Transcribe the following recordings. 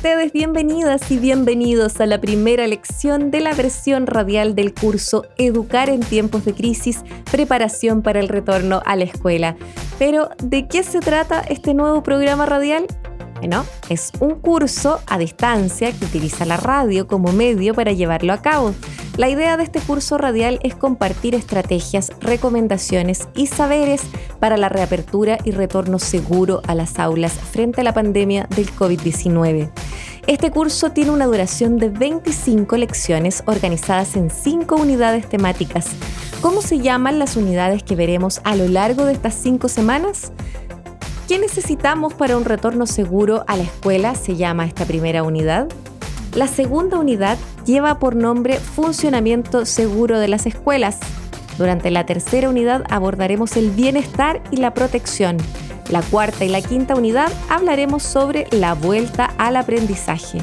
Ustedes bienvenidas y bienvenidos a la primera lección de la versión radial del curso Educar en tiempos de crisis, preparación para el retorno a la escuela. Pero, ¿de qué se trata este nuevo programa radial? Es un curso a distancia que utiliza la radio como medio para llevarlo a cabo. La idea de este curso radial es compartir estrategias, recomendaciones y saberes para la reapertura y retorno seguro a las aulas frente a la pandemia del COVID-19. Este curso tiene una duración de 25 lecciones organizadas en 5 unidades temáticas. ¿Cómo se llaman las unidades que veremos a lo largo de estas 5 semanas? ¿Qué necesitamos para un retorno seguro a la escuela? Se llama esta primera unidad. La segunda unidad lleva por nombre Funcionamiento Seguro de las Escuelas. Durante la tercera unidad abordaremos el bienestar y la protección. La cuarta y la quinta unidad hablaremos sobre la vuelta al aprendizaje.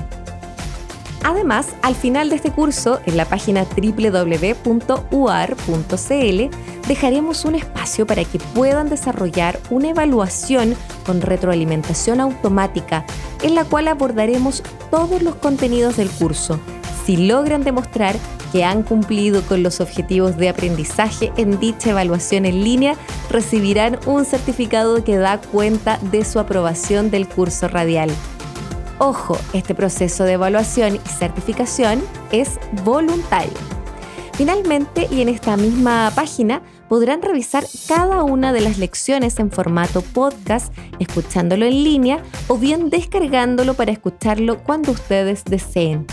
Además, al final de este curso, en la página www.uar.cl, dejaremos un espacio para que puedan desarrollar una evaluación con retroalimentación automática, en la cual abordaremos todos los contenidos del curso. Si logran demostrar que han cumplido con los objetivos de aprendizaje en dicha evaluación en línea, recibirán un certificado que da cuenta de su aprobación del curso radial. Ojo, este proceso de evaluación y certificación es voluntario. Finalmente, y en esta misma página, podrán revisar cada una de las lecciones en formato podcast, escuchándolo en línea o bien descargándolo para escucharlo cuando ustedes deseen.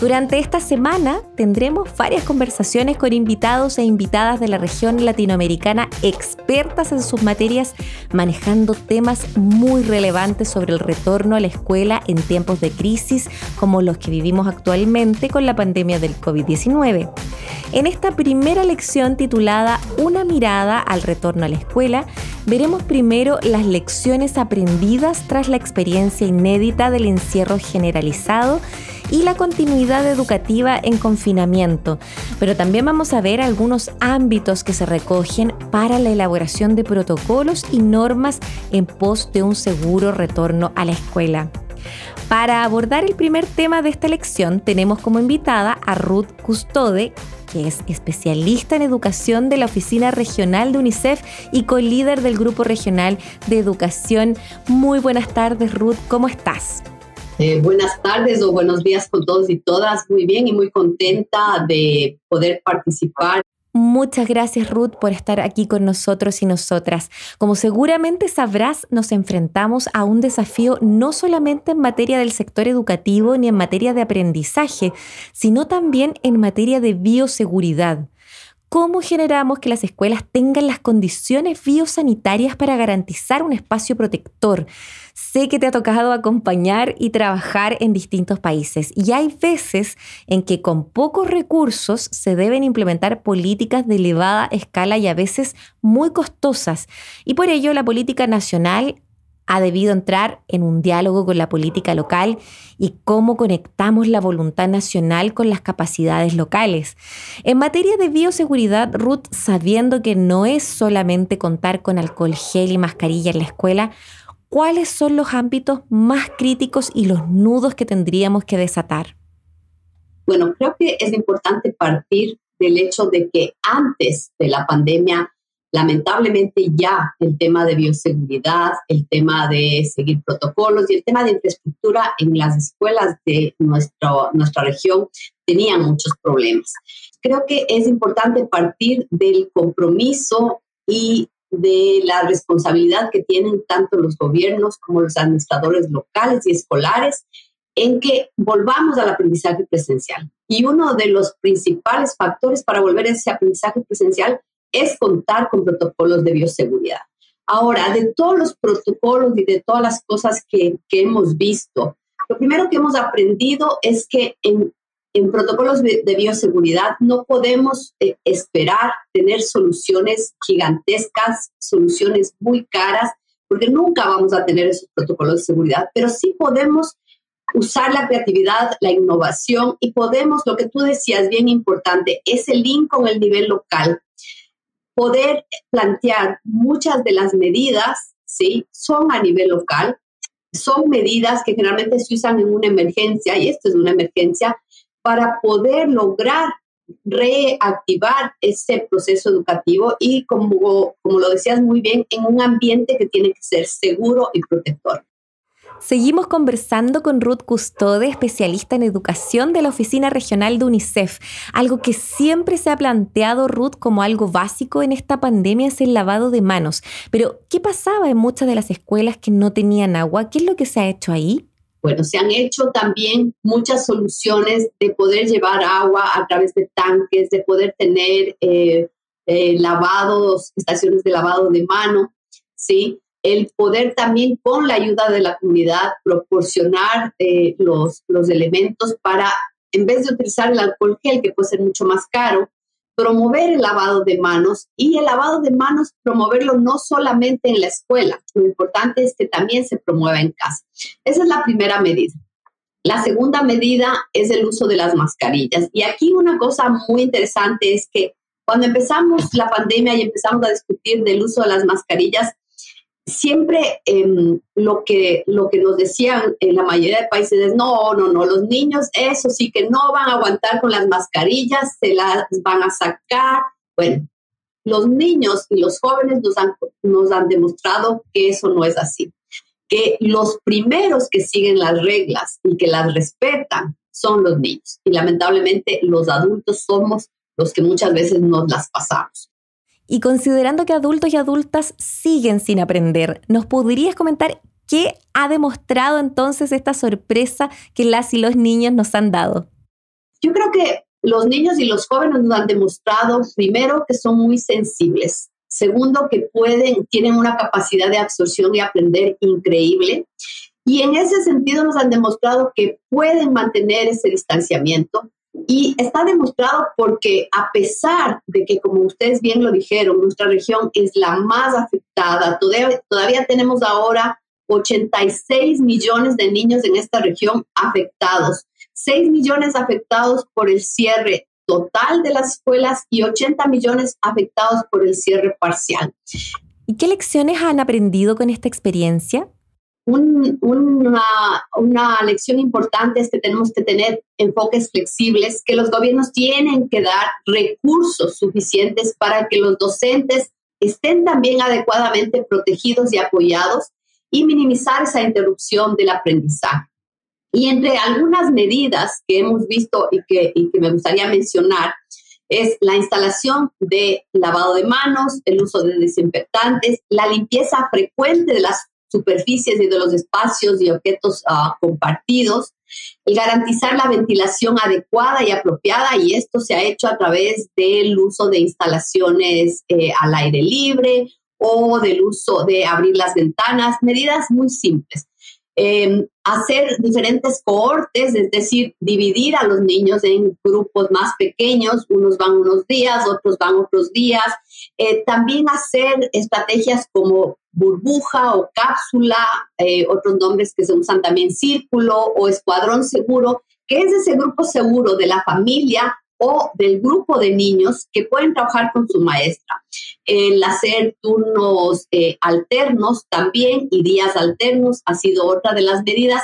Durante esta semana tendremos varias conversaciones con invitados e invitadas de la región latinoamericana expertas en sus materias, manejando temas muy relevantes sobre el retorno a la escuela en tiempos de crisis como los que vivimos actualmente con la pandemia del COVID-19. En esta primera lección titulada Una mirada al retorno a la escuela, veremos primero las lecciones aprendidas tras la experiencia inédita del encierro generalizado y la continuidad educativa en confinamiento, pero también vamos a ver algunos ámbitos que se recogen para la elaboración de protocolos y normas en pos de un seguro retorno a la escuela. Para abordar el primer tema de esta lección tenemos como invitada a Ruth Custode, que es especialista en educación de la Oficina Regional de UNICEF y co-líder del Grupo Regional de Educación. Muy buenas tardes, Ruth, ¿cómo estás? Eh, buenas tardes o buenos días con todos y todas. Muy bien y muy contenta de poder participar. Muchas gracias Ruth por estar aquí con nosotros y nosotras. Como seguramente sabrás, nos enfrentamos a un desafío no solamente en materia del sector educativo ni en materia de aprendizaje, sino también en materia de bioseguridad. ¿Cómo generamos que las escuelas tengan las condiciones biosanitarias para garantizar un espacio protector? Sé que te ha tocado acompañar y trabajar en distintos países y hay veces en que con pocos recursos se deben implementar políticas de elevada escala y a veces muy costosas. Y por ello la política nacional ha debido entrar en un diálogo con la política local y cómo conectamos la voluntad nacional con las capacidades locales. En materia de bioseguridad, Ruth, sabiendo que no es solamente contar con alcohol gel y mascarilla en la escuela, ¿cuáles son los ámbitos más críticos y los nudos que tendríamos que desatar? Bueno, creo que es importante partir del hecho de que antes de la pandemia Lamentablemente ya el tema de bioseguridad, el tema de seguir protocolos y el tema de infraestructura en las escuelas de nuestro, nuestra región tenían muchos problemas. Creo que es importante partir del compromiso y de la responsabilidad que tienen tanto los gobiernos como los administradores locales y escolares en que volvamos al aprendizaje presencial. Y uno de los principales factores para volver a ese aprendizaje presencial es contar con protocolos de bioseguridad. Ahora, de todos los protocolos y de todas las cosas que, que hemos visto, lo primero que hemos aprendido es que en, en protocolos de bioseguridad no podemos eh, esperar tener soluciones gigantescas, soluciones muy caras, porque nunca vamos a tener esos protocolos de seguridad, pero sí podemos usar la creatividad, la innovación y podemos, lo que tú decías, bien importante, ese link con el nivel local, poder plantear muchas de las medidas, ¿sí? Son a nivel local, son medidas que generalmente se usan en una emergencia, y esto es una emergencia, para poder lograr reactivar ese proceso educativo y como, como lo decías muy bien, en un ambiente que tiene que ser seguro y protector. Seguimos conversando con Ruth Custode, especialista en educación de la Oficina Regional de UNICEF. Algo que siempre se ha planteado Ruth como algo básico en esta pandemia es el lavado de manos. Pero, ¿qué pasaba en muchas de las escuelas que no tenían agua? ¿Qué es lo que se ha hecho ahí? Bueno, se han hecho también muchas soluciones de poder llevar agua a través de tanques, de poder tener eh, eh, lavados, estaciones de lavado de mano, ¿sí? El poder también con la ayuda de la comunidad proporcionar eh, los, los elementos para, en vez de utilizar el alcohol gel, que puede ser mucho más caro, promover el lavado de manos y el lavado de manos promoverlo no solamente en la escuela, lo importante es que también se promueva en casa. Esa es la primera medida. La segunda medida es el uso de las mascarillas. Y aquí una cosa muy interesante es que cuando empezamos la pandemia y empezamos a discutir del uso de las mascarillas, siempre em, lo, que, lo que nos decían en la mayoría de países es, no, no, no, los niños, eso sí que no van a aguantar con las mascarillas, se las van a sacar. Bueno, los niños y los jóvenes nos han, nos han demostrado que eso no es así, que los primeros que siguen las reglas y que las respetan son los niños. Y lamentablemente los adultos somos los que muchas veces nos las pasamos. Y considerando que adultos y adultas siguen sin aprender, ¿nos podrías comentar qué ha demostrado entonces esta sorpresa que las y los niños nos han dado? Yo creo que los niños y los jóvenes nos han demostrado, primero, que son muy sensibles. Segundo, que pueden, tienen una capacidad de absorción y aprender increíble. Y en ese sentido nos han demostrado que pueden mantener ese distanciamiento, y está demostrado porque a pesar de que, como ustedes bien lo dijeron, nuestra región es la más afectada, todavía, tenemos ahora 86 millones de niños en esta región afectados, 6 millones afectados por el cierre total de las escuelas y 80 millones afectados por el cierre parcial. ¿Y qué lecciones han aprendido con esta experiencia? Una, lección importante es que tenemos que tener enfoques flexibles, que los gobiernos tienen que dar recursos suficientes para que los docentes estén también adecuadamente protegidos y apoyados y minimizar esa interrupción del aprendizaje. Y entre algunas medidas que hemos visto y que, y que me gustaría mencionar, es la instalación de lavado de manos, el uso de desinfectantes, la limpieza frecuente de las superficies y de los espacios y objetos ah, compartidos, y garantizar la ventilación adecuada y apropiada, y esto se ha hecho a través del uso de instalaciones eh, al aire libre o del uso de abrir las ventanas, medidas muy simples. Em, hacer diferentes cohortes, es decir, dividir a los niños en grupos más pequeños, unos van unos días, otros van otros días. Eh, también hacer estrategias como burbuja o cápsula, eh, otros nombres que se usan también círculo o escuadrón seguro, que es ese grupo seguro de la familia o del grupo de niños que pueden trabajar con su maestra. El hacer turnos eh, alternos también y días alternos ha sido otra de las medidas.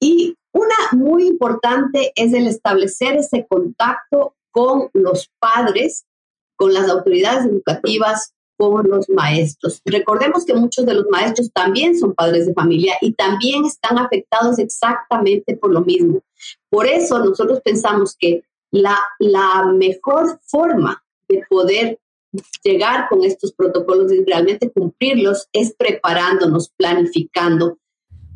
Y una muy importante es el establecer ese contacto con los padres, con las autoridades educativas, con los maestros. Recordemos que muchos de los maestros también son padres de familia y también están afectados exactamente por lo mismo. Por eso nosotros pensamos que la, la mejor forma de poder llegar con estos protocolos y realmente cumplirlos es preparándonos, planificando.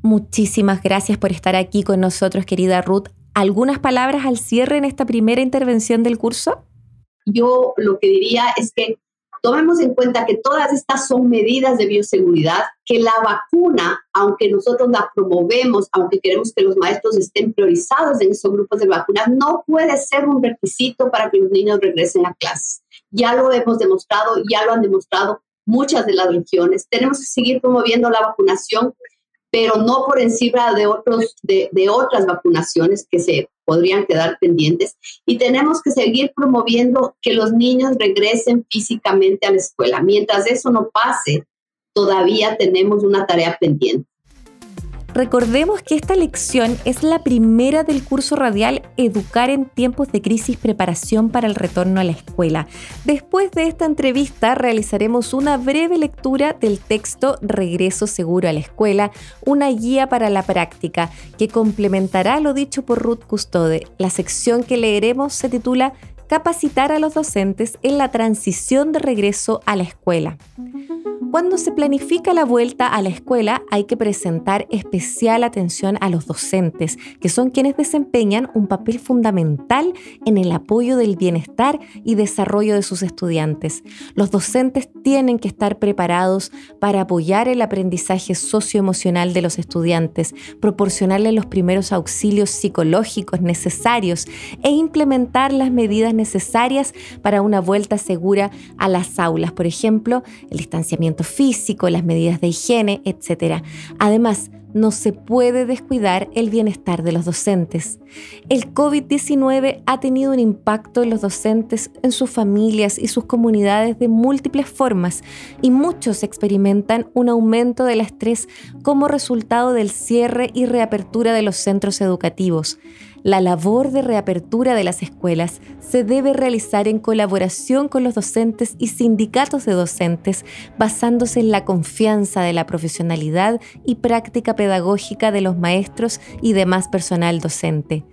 Muchísimas gracias por estar aquí con nosotros, querida Ruth. ¿Algunas palabras al cierre en esta primera intervención del curso? Yo lo que diría es que Tomemos en cuenta que todas estas son medidas de bioseguridad, que la vacuna, aunque nosotros la promovemos, aunque queremos que los maestros estén priorizados en esos grupos de vacunas, no puede ser un requisito para que los niños regresen a clases. Ya lo hemos demostrado, ya lo han demostrado muchas de las regiones. Tenemos que seguir promoviendo la vacunación, pero no por encima de, otros, de, otras vacunaciones que se podrían quedar pendientes. Y tenemos que seguir promoviendo que los niños regresen físicamente a la escuela. Mientras eso no pase, todavía tenemos una tarea pendiente. Recordemos que esta lección es la primera del curso radial Educar en tiempos de crisis, preparación para el retorno a la escuela. Después de esta entrevista realizaremos una breve lectura del texto Regreso seguro a la escuela, una guía para la práctica que complementará lo dicho por Ruth Custode. La sección que leeremos se titula Capacitar a los docentes en la transición de regreso a la escuela. Cuando se planifica la vuelta a la escuela hay que presentar especial atención a los docentes, que son quienes desempeñan un papel fundamental en el apoyo del bienestar y desarrollo de sus estudiantes. Los docentes tienen que estar preparados para apoyar el aprendizaje socioemocional de los estudiantes, proporcionarles los primeros auxilios psicológicos necesarios e implementar las medidas necesarias para una vuelta segura a las aulas, por ejemplo, el distanciamiento físico, las medidas de higiene, etc. Además, no se puede descuidar el bienestar de los docentes. El COVID-19 ha tenido un impacto en los docentes, en sus familias y sus comunidades de múltiples formas y muchos experimentan un aumento del estrés como resultado del cierre y reapertura de los centros educativos. La labor de reapertura de las escuelas se debe realizar en colaboración con los docentes y sindicatos de docentes, basándose en la confianza de la profesionalidad y práctica pedagógica de los maestros y demás personal docente.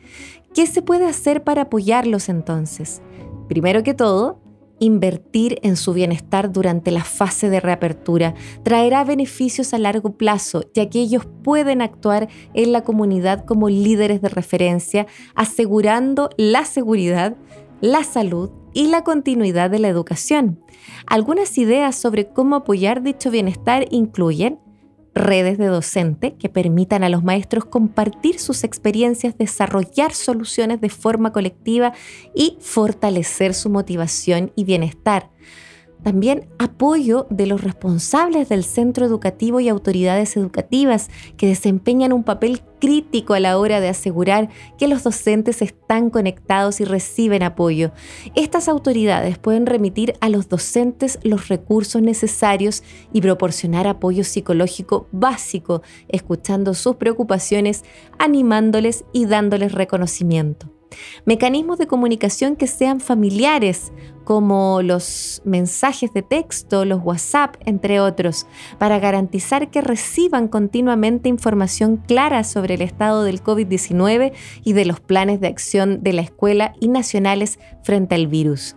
¿Qué se puede hacer para apoyarlos entonces? Primero que todo, Invertir en su bienestar durante la fase de reapertura traerá beneficios a largo plazo, ya que ellos pueden actuar en la comunidad como líderes de referencia, asegurando la seguridad, la salud y la continuidad de la educación. Algunas ideas sobre cómo apoyar dicho bienestar incluyen redes de docente que permitan a los maestros compartir sus experiencias, desarrollar soluciones de forma colectiva y fortalecer su motivación y bienestar. También apoyo de los responsables del centro educativo y autoridades educativas que desempeñan un papel crítico a la hora de asegurar que los docentes están conectados y reciben apoyo. Estas autoridades pueden remitir a los docentes los recursos necesarios y proporcionar apoyo psicológico básico, escuchando sus preocupaciones, animándoles y dándoles reconocimiento. Mecanismos de comunicación que sean familiares, como los mensajes de texto, los WhatsApp, entre otros, para garantizar que reciban continuamente información clara sobre el estado del COVID-19 y de los planes de acción de la escuela y nacionales frente al virus.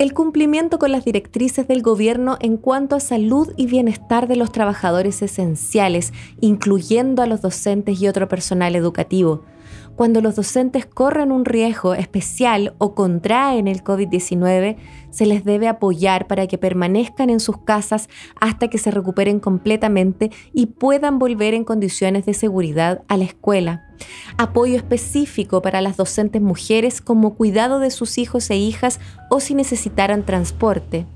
El cumplimiento con las directrices del gobierno en cuanto a salud y bienestar de los trabajadores esenciales, incluyendo a los docentes y otro personal educativo, cuando los docentes corren un riesgo especial o contraen el COVID-19, se les debe apoyar para que permanezcan en sus casas hasta que se recuperen completamente y puedan volver en condiciones de seguridad a la escuela. Apoyo específico para las docentes mujeres como cuidado de sus hijos e hijas o si necesitaran transporte.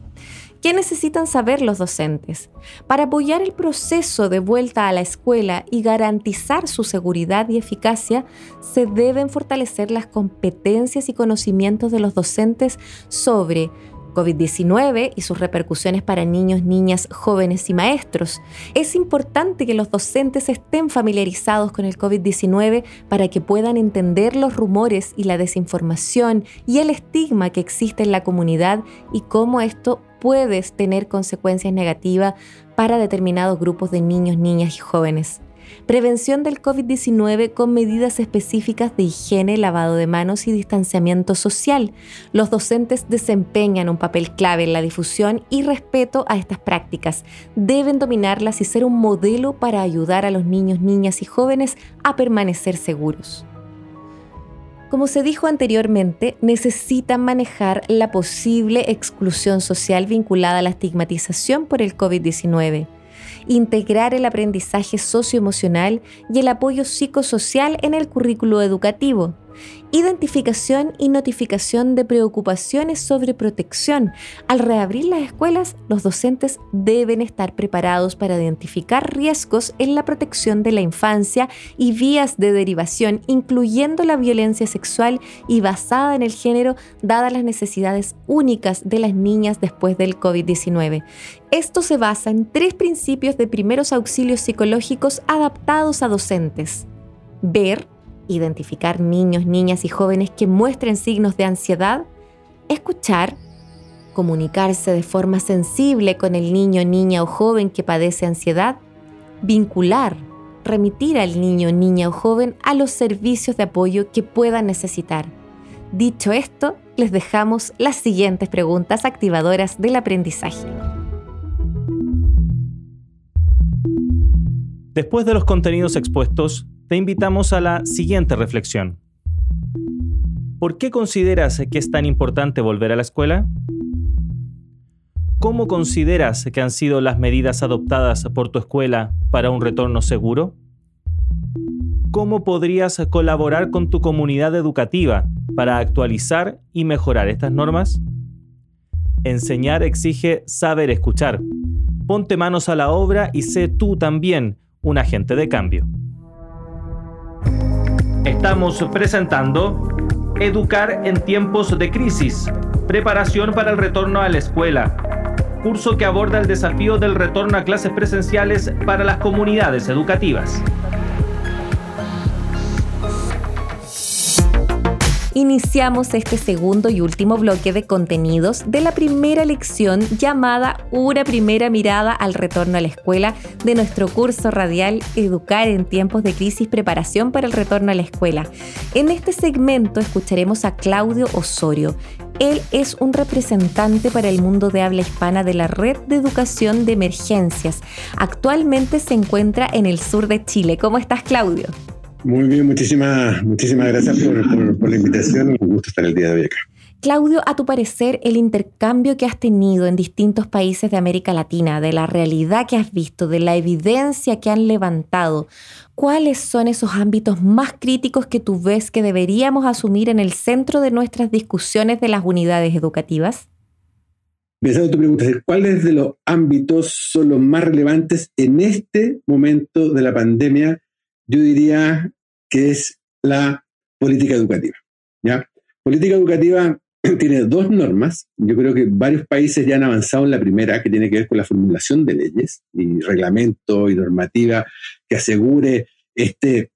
¿Qué necesitan saber los docentes? Para apoyar el proceso de vuelta a la escuela y garantizar su seguridad y eficacia, se deben fortalecer las competencias y conocimientos de los docentes sobre COVID-19 y sus repercusiones para niños, niñas, jóvenes y maestros. Es importante que los docentes estén familiarizados con el COVID-19 para que puedan entender los rumores y la desinformación y el estigma que existe en la comunidad y cómo esto puedes tener consecuencias negativas para determinados grupos de niños, niñas y jóvenes. Prevención del COVID-19 con medidas específicas de higiene, lavado de manos y distanciamiento social. Los docentes desempeñan un papel clave en la difusión y respeto a estas prácticas. Deben dominarlas y ser un modelo para ayudar a los niños, niñas y jóvenes a permanecer seguros. Como se dijo anteriormente, necesitan manejar la posible exclusión social vinculada a la estigmatización por el COVID-19 integrar el aprendizaje socioemocional y el apoyo psicosocial en el currículo educativo, identificación y notificación de preocupaciones sobre protección. Al reabrir las escuelas, los docentes deben estar preparados para identificar riesgos en la protección de la infancia y vías de derivación, incluyendo la violencia sexual y basada en el género, dadas las necesidades únicas de las niñas después del COVID-19. Esto se basa en tres principios de primeros auxilios psicológicos adaptados a docentes. Ver, identificar niños, niñas y jóvenes que muestren signos de ansiedad, escuchar, comunicarse de forma sensible con el niño, niña o joven que padece ansiedad, vincular, remitir al niño, niña o joven a los servicios de apoyo que puedan necesitar. Dicho esto, les dejamos las siguientes preguntas activadoras del aprendizaje. Después de los contenidos expuestos, te invitamos a la siguiente reflexión. ¿Por qué consideras que es tan importante volver a la escuela? ¿Cómo consideras que han sido las medidas adoptadas por tu escuela para un retorno seguro? ¿Cómo podrías colaborar con tu comunidad educativa para actualizar y mejorar estas normas? Enseñar exige saber escuchar. Ponte manos a la obra y sé tú también un agente de cambio. Estamos presentando Educar en tiempos de crisis, preparación para el retorno a la escuela, curso que aborda el desafío del retorno a clases presenciales para las comunidades educativas. Iniciamos este segundo y último bloque de contenidos de la primera lección llamada Una primera mirada al retorno a la escuela de nuestro curso radial Educar en tiempos de crisis, preparación para el retorno a la escuela. En este segmento escucharemos a Claudio Osorio. Él es un representante para el mundo de habla hispana de la Red de Educación de Emergencias. Actualmente se encuentra en el sur de Chile. ¿Cómo estás, Claudio? Muy bien, muchísimas, muchísimas gracias por, la invitación. Un gusto estar el día de hoy acá. Claudio, a tu parecer, el intercambio que has tenido en distintos países de América Latina, de la realidad que has visto, de la evidencia que han levantado, ¿cuáles son esos ámbitos más críticos que tú ves que deberíamos asumir en el centro de nuestras discusiones de las unidades educativas? Pensando tu pregunta, ¿cuáles de los ámbitos son los más relevantes en este momento de la pandemia yo diría que es la política educativa. ¿ya? Política educativa tiene dos normas. Yo creo que varios países ya han avanzado en la primera, que tiene que ver con la formulación de leyes y reglamento y normativa que asegure este,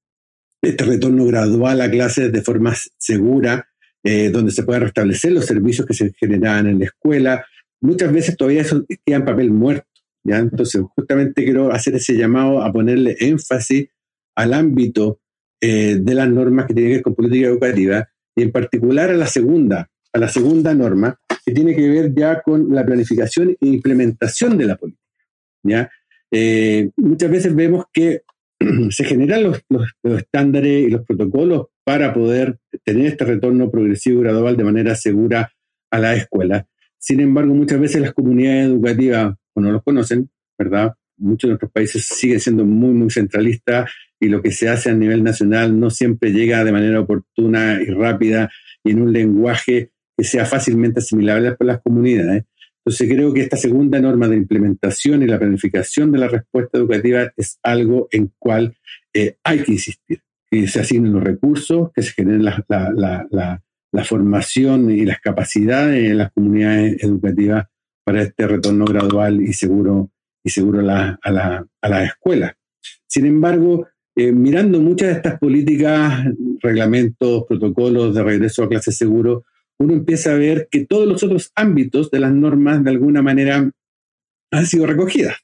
este retorno gradual a clases de forma segura, eh, donde se puedan restablecer los servicios que se generaban en la escuela. Muchas veces todavía eso queda en papel muerto. ¿ya? Entonces, justamente quiero hacer ese llamado a ponerle énfasis al ámbito eh, de las normas que tienen que ver con política educativa y en particular a la segunda, a la segunda norma que tiene que ver ya con la planificación e implementación de la política. Eh, muchas veces vemos que se generan los, estándares y los protocolos para poder tener este retorno progresivo y gradual de manera segura a la escuela. Sin embargo, muchas veces las comunidades educativas no los conocen, ¿verdad? Muchos de nuestros países siguen siendo muy, muy centralistas y lo que se hace a nivel nacional no siempre llega de manera oportuna y rápida y en un lenguaje que sea fácilmente asimilable por las comunidades. Entonces creo que esta segunda norma de implementación y la planificación de la respuesta educativa es algo en cual eh, hay que insistir, que se asignen los recursos, que se genere la, formación y las capacidades en las comunidades educativas para este retorno gradual y seguro, y seguro a la, a la escuela. Sin embargo, eh, mirando muchas de estas políticas, reglamentos, protocolos de regreso a clase seguro, uno empieza a ver que todos los otros ámbitos de las normas de alguna manera han sido recogidas.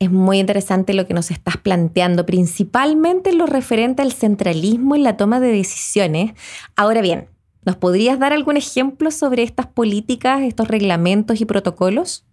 Es muy interesante lo que nos estás planteando, principalmente lo referente al centralismo en la toma de decisiones. Ahora bien, ¿nos podrías dar algún ejemplo sobre estas políticas, estos reglamentos y protocolos?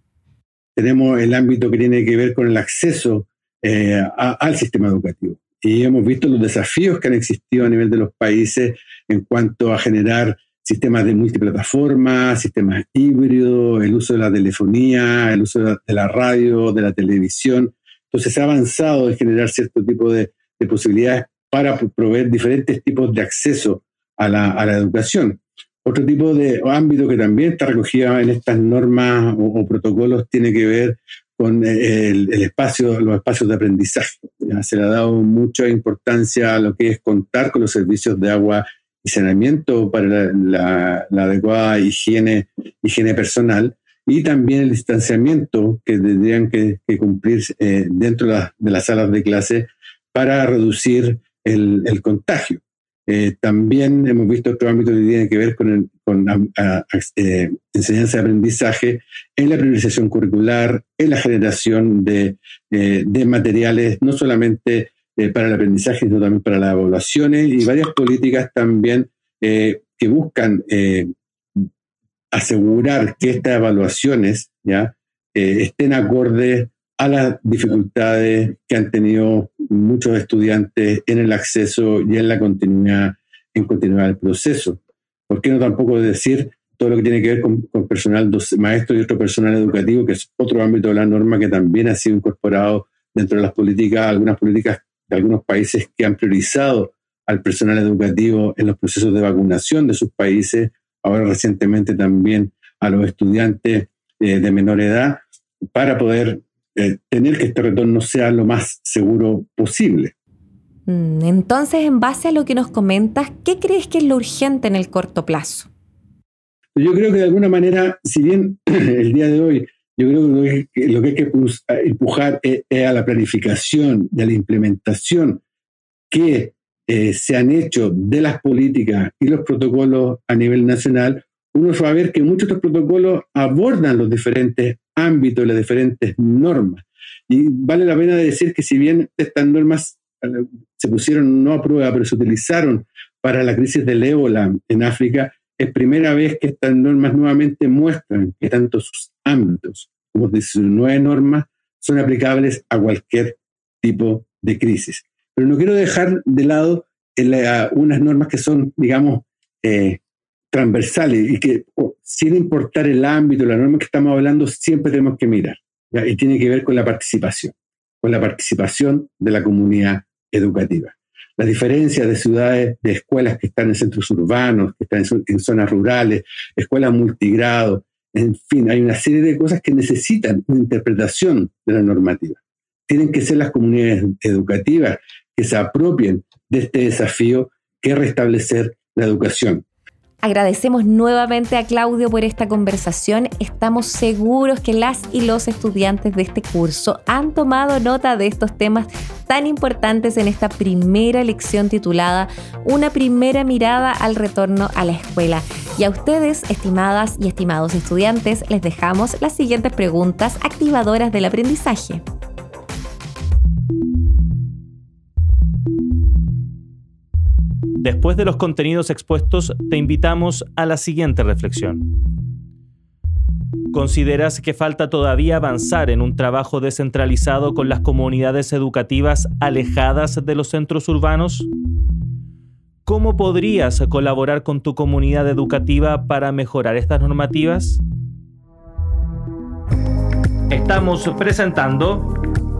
Tenemos el ámbito que tiene que ver con el acceso eh, al sistema educativo y hemos visto los desafíos que han existido a nivel de los países en cuanto a generar sistemas de multiplataforma, sistemas híbridos, el uso de la telefonía, el uso de la, radio, de la televisión. Entonces se ha avanzado en generar cierto tipo de, posibilidades para proveer diferentes tipos de acceso a la, educación. Otro tipo de ámbito que también está recogido en estas normas o, protocolos tiene que ver con el, espacio, los espacios de aprendizaje. se le ha dado mucha importancia a lo que es contar con los servicios de agua y saneamiento para la, adecuada higiene, higiene personal y también el distanciamiento que tendrían que, cumplir eh, dentro de, las salas de clase para reducir el, contagio. Eh, también hemos visto otro ámbito que tiene que ver con, eh, enseñanza y aprendizaje en la priorización curricular, en la generación de, de materiales, no solamente eh, para el aprendizaje, sino también para las evaluaciones y varias políticas también eh, que buscan eh, asegurar que estas evaluaciones ya estén acordes a las dificultades que han tenido muchos estudiantes en el acceso y en la continuidad, en continuar el proceso. ¿Por qué no tampoco decir todo lo que tiene que ver con, personal maestro y otro personal educativo, que es otro ámbito de la norma que también ha sido incorporado dentro de las políticas, algunas políticas de algunos países que han priorizado al personal educativo en los procesos de vacunación de sus países, ahora recientemente también a los estudiantes eh, de menor edad, para poder eh, tener que este retorno sea lo más seguro posible. Mm, entonces, en base a lo que nos comentas, ¿qué crees que es lo urgente en el corto plazo? Yo creo que de alguna manera, si bien el día de hoy yo creo que lo que hay que empujar es, a la planificación y a la implementación que eh, se han hecho de las políticas y los protocolos a nivel nacional. Uno va a ver que muchos de estos protocolos abordan los diferentes ámbitos, las diferentes normas. Y vale la pena decir que si bien estas normas eh, se pusieron no a prueba, pero se utilizaron para la crisis del ébola en África, es primera vez que estas normas nuevamente muestran que tanto sus ámbitos como 19 normas son aplicables a cualquier tipo de crisis. Pero no quiero dejar de lado unas normas que son, digamos, eh, transversales y que sin importar el ámbito, la norma que estamos hablando, siempre tenemos que mirar. Y tiene que ver con la participación, con la participación de la comunidad educativa las diferencias de ciudades, de escuelas que están en centros urbanos, que están en, zonas rurales, escuelas multigrado, en fin, hay una serie de cosas que necesitan una interpretación de la normativa. Tienen que ser las comunidades educativas que se apropien de este desafío que es restablecer la educación. Agradecemos nuevamente a Claudio por esta conversación. Estamos seguros que las y los estudiantes de este curso han tomado nota de estos temas tan importantes en esta primera lección titulada Una primera mirada al retorno a la escuela. Y a ustedes, estimadas y estimados estudiantes, les dejamos las siguientes preguntas activadoras del aprendizaje. Después de los contenidos expuestos, te invitamos a la siguiente reflexión. ¿Consideras que falta todavía avanzar en un trabajo descentralizado con las comunidades educativas alejadas de los centros urbanos? ¿Cómo podrías colaborar con tu comunidad educativa para mejorar estas normativas? Estamos presentando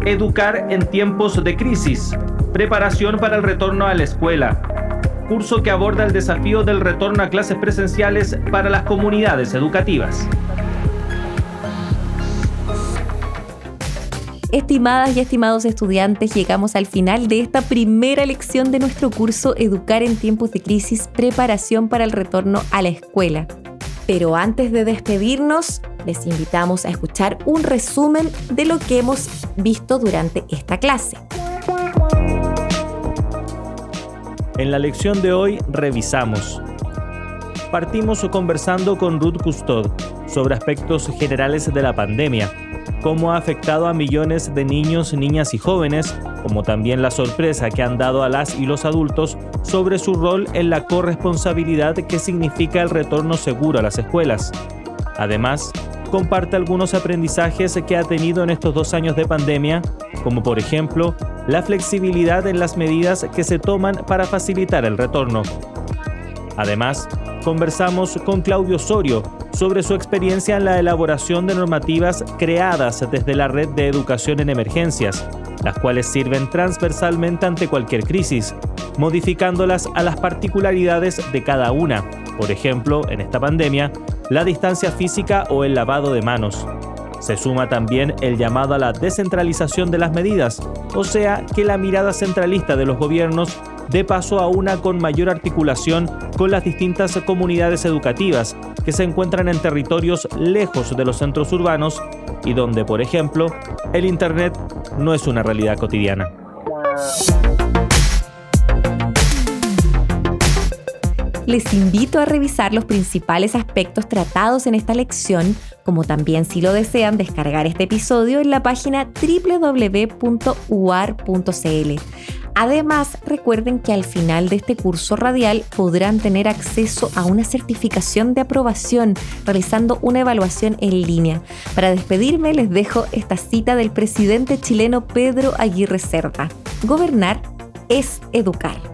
Educar en tiempos de crisis, preparación para el retorno a la escuela curso que aborda el desafío del retorno a clases presenciales para las comunidades educativas. Estimadas y estimados estudiantes, llegamos al final de esta primera lección de nuestro curso Educar en tiempos de crisis, preparación para el retorno a la escuela. Pero antes de despedirnos, les invitamos a escuchar un resumen de lo que hemos visto durante esta clase. En la lección de hoy revisamos. Partimos conversando con Ruth Custod sobre aspectos generales de la pandemia, cómo ha afectado a millones de niños, niñas y jóvenes, como también la sorpresa que han dado a las y los adultos sobre su rol en la corresponsabilidad que significa el retorno seguro a las escuelas. Además, comparte algunos aprendizajes que ha tenido en estos dos años de pandemia como por ejemplo la flexibilidad en las medidas que se toman para facilitar el retorno. Además, conversamos con Claudio Osorio sobre su experiencia en la elaboración de normativas creadas desde la Red de Educación en Emergencias, las cuales sirven transversalmente ante cualquier crisis, modificándolas a las particularidades de cada una, por ejemplo, en esta pandemia, la distancia física o el lavado de manos. Se suma también el llamado a la descentralización de las medidas, o sea, que la mirada centralista de los gobiernos dé paso a una con mayor articulación con las distintas comunidades educativas que se encuentran en territorios lejos de los centros urbanos y donde, por ejemplo, el Internet no es una realidad cotidiana. Les invito a revisar los principales aspectos tratados en esta lección, como también si lo desean descargar este episodio en la página www.uar.cl. Además, recuerden que al final de este curso radial podrán tener acceso a una certificación de aprobación realizando una evaluación en línea. Para despedirme les dejo esta cita del presidente chileno Pedro Aguirre Cerda. Gobernar es educar.